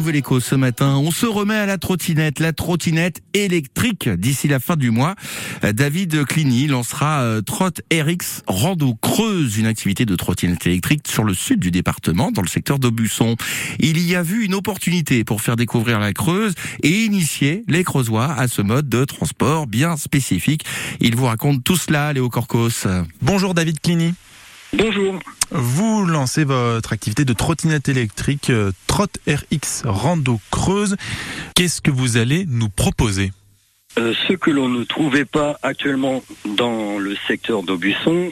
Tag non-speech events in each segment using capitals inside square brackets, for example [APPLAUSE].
Nouvelle Éco ce matin. On se remet à la trottinette, la trottinette électrique d'ici la fin du mois. David Cliny lancera euh, Trot RX Rando Creuse, une activité de trottinette électrique sur le sud du département, dans le secteur d'Aubusson. Il y a vu une opportunité pour faire découvrir la Creuse et initier les Creusois à ce mode de transport bien spécifique. Il vous raconte tout cela, Léo Corcos. Bonjour David Cliny. Bonjour. Vous lancez votre activité de trottinette électrique euh, Trot RX Rando Creuse. Qu'est-ce que vous allez nous proposer Euh, ce que l'on ne trouvait pas actuellement dans le secteur d'Aubusson,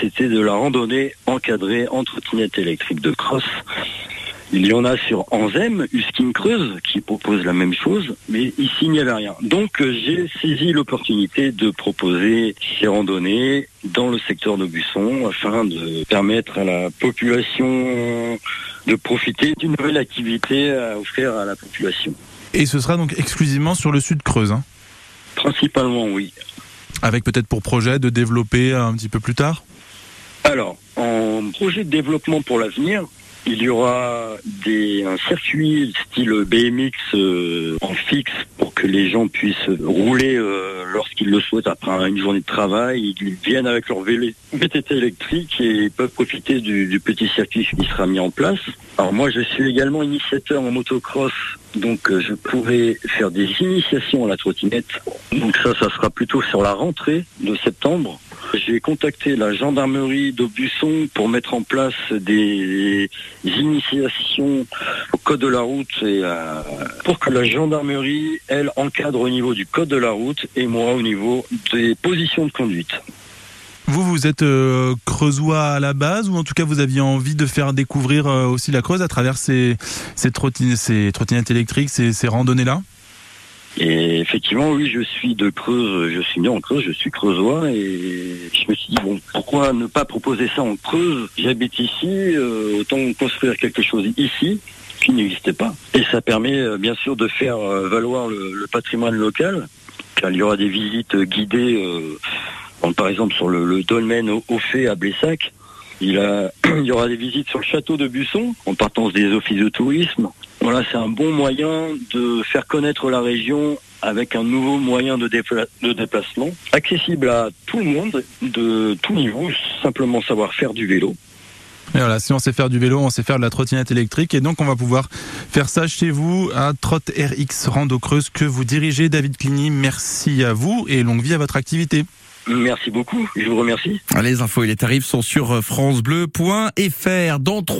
c'était de la randonnée encadrée en trottinette électrique de cross. Il y en a sur Anzem, Uskin Creuse, qui propose la même chose, mais ici il n'y avait rien. Donc euh, j'ai saisi l'opportunité de proposer ces randonnées dans le secteur d'Aubusson afin de permettre à la population de profiter d'une nouvelle activité à offrir à la population. Et ce sera donc exclusivement sur le sud Creuse, hein, Principalement oui. avec peut-être pour projet de développer un petit peu plus tard Alors, en projet de développement pour l'avenir, il y aura des, un circuit style BMX euh, en fixe pour que les gens puissent rouler euh, lorsqu'ils le souhaitent après une journée de travail. Ils viennent avec leur vélo- VTT électrique et ils peuvent profiter du, du petit circuit qui sera mis en place. Alors moi, je suis également initiateur en motocross, donc euh, je pourrais faire des initiations à la trottinette. Donc ça, ça sera plutôt sur la rentrée de septembre. J'ai contacté la gendarmerie d'Aubusson pour mettre en place des initiations au code de la route et euh, pour que la gendarmerie, elle, encadre au niveau du code de la route et moi au niveau des positions de conduite. Vous, vous êtes euh, creusois à la base ou en tout cas vous aviez envie de faire découvrir euh, aussi la Creuse à travers ces, ces, trottine- ces trottinettes électriques, ces, ces randonnées-là? Et effectivement, oui, je suis de Creuse, je suis né en Creuse, je suis creusois et je me suis dit, bon, pourquoi ne pas proposer ça en Creuse? J'habite ici, euh, autant construire quelque chose ici qui n'existait pas. Et ça permet euh, bien sûr de faire euh, valoir le, patrimoine local, car il y aura des visites guidées, par exemple sur le, dolmen au, au fait à Blessac. Il, [CLEARS THROAT] il y aura des visites sur le château de Busson, en partance des offices de tourisme. Voilà, c'est un bon moyen de faire connaître la région avec un nouveau moyen de, dépla- de déplacement, accessible à tout le monde, de tout niveau, simplement savoir faire du vélo. Et voilà, si on sait faire du vélo, on sait faire de la trottinette électrique et donc on va pouvoir faire ça chez vous à Trot RX Rando Creuse que vous dirigez David Cliny. Merci à vous et longue vie à votre activité. Merci beaucoup, je vous remercie. Les infos et les tarifs sont sur francebleu.fr. Dans trois